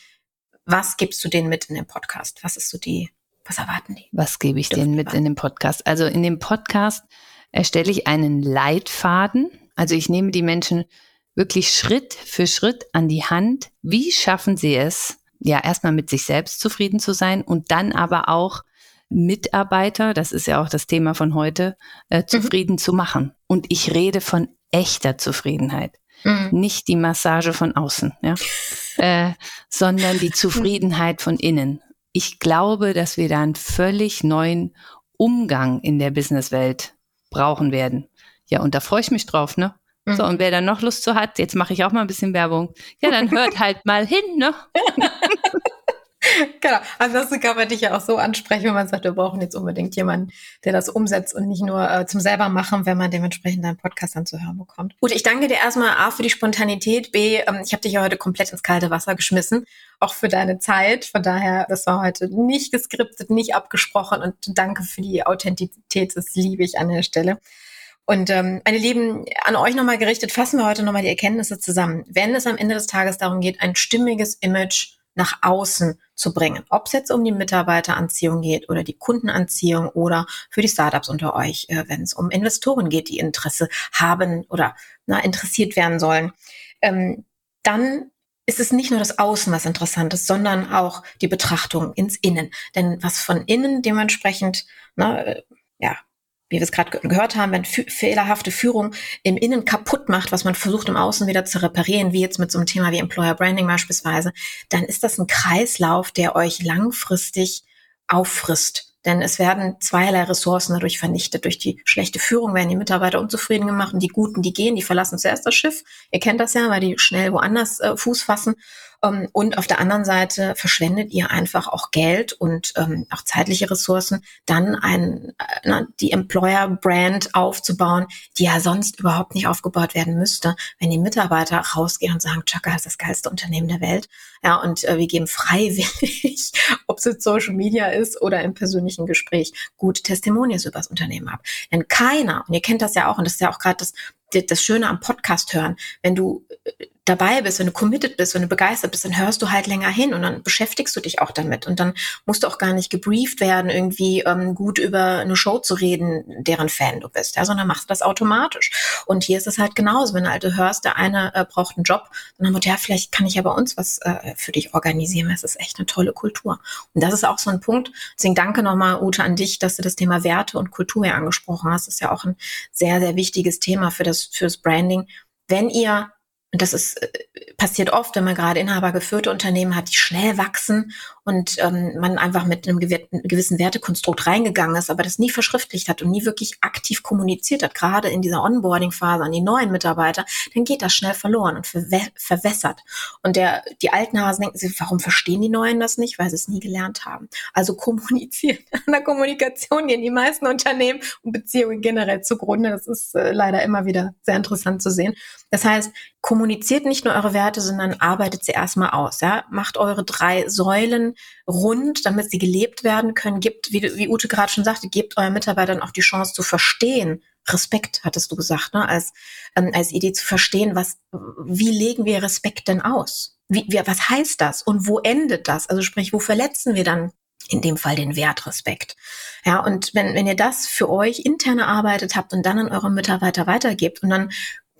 Was gibst du denen mit in dem Podcast? Was ist so die, was erwarten die? Was gebe ich denen mit in dem Podcast? Also in dem Podcast erstelle ich einen Leitfaden. Also ich nehme die Menschen wirklich Schritt für Schritt an die Hand. Wie schaffen sie es, ja, erstmal mit sich selbst zufrieden zu sein und dann aber auch Mitarbeiter, das ist ja auch das Thema von heute, äh, mhm. zufrieden mhm. zu machen. Und ich rede von echter Zufriedenheit. Mhm. Nicht die Massage von außen, ja, äh, sondern die Zufriedenheit von innen. Ich glaube, dass wir da einen völlig neuen Umgang in der Businesswelt brauchen werden. Ja, und da freue ich mich drauf, ne? Mhm. So, und wer da noch Lust zu hat, jetzt mache ich auch mal ein bisschen Werbung. Ja, dann hört halt mal hin, ne? genau. Ansonsten kann man dich ja auch so ansprechen, wenn man sagt, wir brauchen jetzt unbedingt jemanden, der das umsetzt und nicht nur äh, zum selber machen, wenn man dementsprechend deinen Podcast dann zu hören bekommt. Gut, ich danke dir erstmal A für die Spontanität, B, ähm, ich habe dich ja heute komplett ins kalte Wasser geschmissen, auch für deine Zeit. Von daher, das war heute nicht geskriptet, nicht abgesprochen und danke für die Authentizität, das liebe ich an der Stelle. Und ähm, meine Lieben, an euch nochmal gerichtet, fassen wir heute nochmal die Erkenntnisse zusammen. Wenn es am Ende des Tages darum geht, ein stimmiges Image nach außen zu bringen, ob es jetzt um die Mitarbeiteranziehung geht oder die Kundenanziehung oder für die Startups unter euch, äh, wenn es um Investoren geht, die Interesse haben oder na, interessiert werden sollen, ähm, dann ist es nicht nur das Außen, was interessant ist, sondern auch die Betrachtung ins Innen. Denn was von innen dementsprechend, na, äh, ja, wie wir es gerade gehört haben, wenn fehlerhafte Führung im Innen kaputt macht, was man versucht im Außen wieder zu reparieren, wie jetzt mit so einem Thema wie Employer Branding beispielsweise, dann ist das ein Kreislauf, der euch langfristig auffrisst. Denn es werden zweierlei Ressourcen dadurch vernichtet. Durch die schlechte Führung werden die Mitarbeiter unzufrieden gemacht und die Guten, die gehen, die verlassen zuerst das Schiff. Ihr kennt das ja, weil die schnell woanders äh, Fuß fassen. Ähm, und auf der anderen Seite verschwendet ihr einfach auch Geld und ähm, auch zeitliche Ressourcen, dann ein, äh, die Employer-Brand aufzubauen, die ja sonst überhaupt nicht aufgebaut werden müsste, wenn die Mitarbeiter rausgehen und sagen, Chaka ist das geilste Unternehmen der Welt. Ja, und äh, wir geben freiwillig, ob es jetzt Social Media ist oder im persönlichen Gespräch, gute Testimonials über das Unternehmen ab. Denn keiner, und ihr kennt das ja auch, und das ist ja auch gerade das, das Schöne am Podcast hören, wenn du äh, dabei bist, wenn du committed bist, wenn du begeistert bist, dann hörst du halt länger hin und dann beschäftigst du dich auch damit und dann musst du auch gar nicht gebrieft werden, irgendwie ähm, gut über eine Show zu reden, deren Fan du bist, ja, sondern machst das automatisch. Und hier ist es halt genauso, wenn du halt hörst, der eine äh, braucht einen Job, dann haben wir, ja, vielleicht kann ich ja bei uns was äh, für dich organisieren, es ist echt eine tolle Kultur. Und das ist auch so ein Punkt, deswegen danke nochmal, Ute, an dich, dass du das Thema Werte und Kultur hier angesprochen hast. Das ist ja auch ein sehr, sehr wichtiges Thema für das, fürs Branding. Wenn ihr und das ist, äh, passiert oft, wenn man gerade inhabergeführte Unternehmen hat, die schnell wachsen und ähm, man einfach mit einem gewissen Wertekonstrukt reingegangen ist, aber das nie verschriftlicht hat und nie wirklich aktiv kommuniziert hat, gerade in dieser Onboarding-Phase an die neuen Mitarbeiter, dann geht das schnell verloren und verwä verwässert. Und der, die alten Hasen denken sich, warum verstehen die Neuen das nicht? Weil sie es nie gelernt haben. Also kommunizieren. An der Kommunikation gehen die meisten Unternehmen und Beziehungen generell zugrunde. Das ist äh, leider immer wieder sehr interessant zu sehen. Das heißt, kommuniziert nicht nur eure Werte, sondern arbeitet sie erstmal aus. Ja? Macht eure drei Säulen rund, damit sie gelebt werden können. Gibt, wie, wie Ute gerade schon sagte, gebt euren Mitarbeitern auch die Chance zu verstehen. Respekt, hattest du gesagt, ne? als, ähm, als Idee zu verstehen, was, wie legen wir Respekt denn aus? Wie, wie, was heißt das? Und wo endet das? Also sprich, wo verletzen wir dann in dem Fall den Wertrespekt. Ja, und wenn, wenn ihr das für euch intern erarbeitet habt und dann an eure Mitarbeiter weitergebt und dann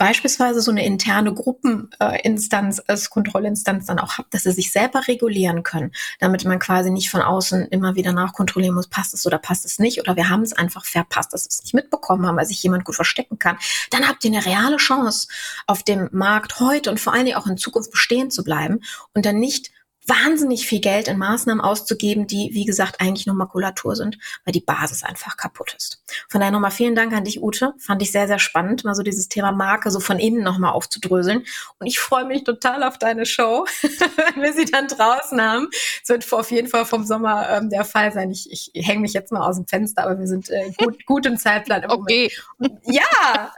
beispielsweise so eine interne Gruppeninstanz als Kontrollinstanz dann auch habt, dass sie sich selber regulieren können, damit man quasi nicht von außen immer wieder nachkontrollieren muss, passt es oder passt es nicht oder wir haben es einfach verpasst, dass wir es nicht mitbekommen haben, weil sich jemand gut verstecken kann, dann habt ihr eine reale Chance, auf dem Markt heute und vor allen Dingen auch in Zukunft bestehen zu bleiben und dann nicht wahnsinnig viel Geld in Maßnahmen auszugeben, die, wie gesagt, eigentlich nur Makulatur sind, weil die Basis einfach kaputt ist. Von daher nochmal vielen Dank an dich, Ute. Fand ich sehr, sehr spannend, mal so dieses Thema Marke so von innen nochmal aufzudröseln. Und ich freue mich total auf deine Show, wenn wir sie dann draußen haben. Es wird auf jeden Fall vom Sommer ähm, der Fall sein. Ich, ich hänge mich jetzt mal aus dem Fenster, aber wir sind äh, gut, gut im Zeitplan. Im okay. Moment. Ja,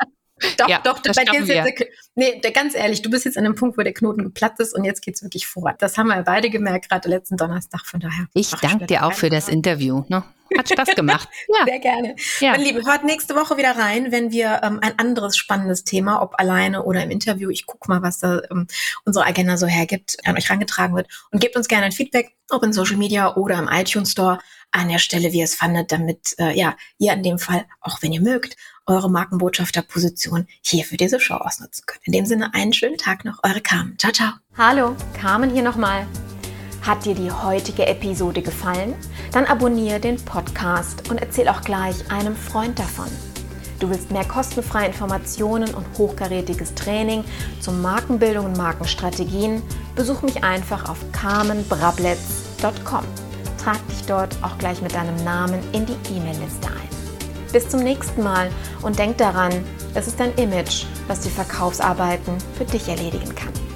Doch, ja, doch, bei dir ist jetzt der, nee, der, ganz ehrlich, du bist jetzt an dem Punkt, wo der Knoten geplatzt ist und jetzt geht's wirklich vor. Das haben wir beide gemerkt, gerade letzten Donnerstag, von daher. Ich danke dir auch für das Interview. Ne? Hat Spaß gemacht. Ja. Sehr gerne. Ja. Meine Lieben, hört nächste Woche wieder rein, wenn wir ähm, ein anderes spannendes Thema, ob alleine oder im Interview, ich gucke mal, was da ähm, unsere Agenda so hergibt, an euch rangetragen wird. Und gebt uns gerne ein Feedback, ob in Social Media oder im iTunes Store an der Stelle, wie ihr es fandet, damit äh, ja ihr in dem Fall, auch wenn ihr mögt, eure Markenbotschafterposition hier für diese Show ausnutzen könnt. In dem Sinne einen schönen Tag noch, eure Carmen. Ciao, ciao. Hallo, Carmen hier nochmal. Hat dir die heutige Episode gefallen? Dann abonniere den Podcast und erzähl auch gleich einem Freund davon. Du willst mehr kostenfreie Informationen und hochkarätiges Training zur Markenbildung und Markenstrategien? Besuch mich einfach auf carmenbrabletz.com. Trag dich dort auch gleich mit deinem Namen in die E-Mail-Liste ein. Bis zum nächsten Mal und denk daran, es ist dein Image, was die Verkaufsarbeiten für dich erledigen kann.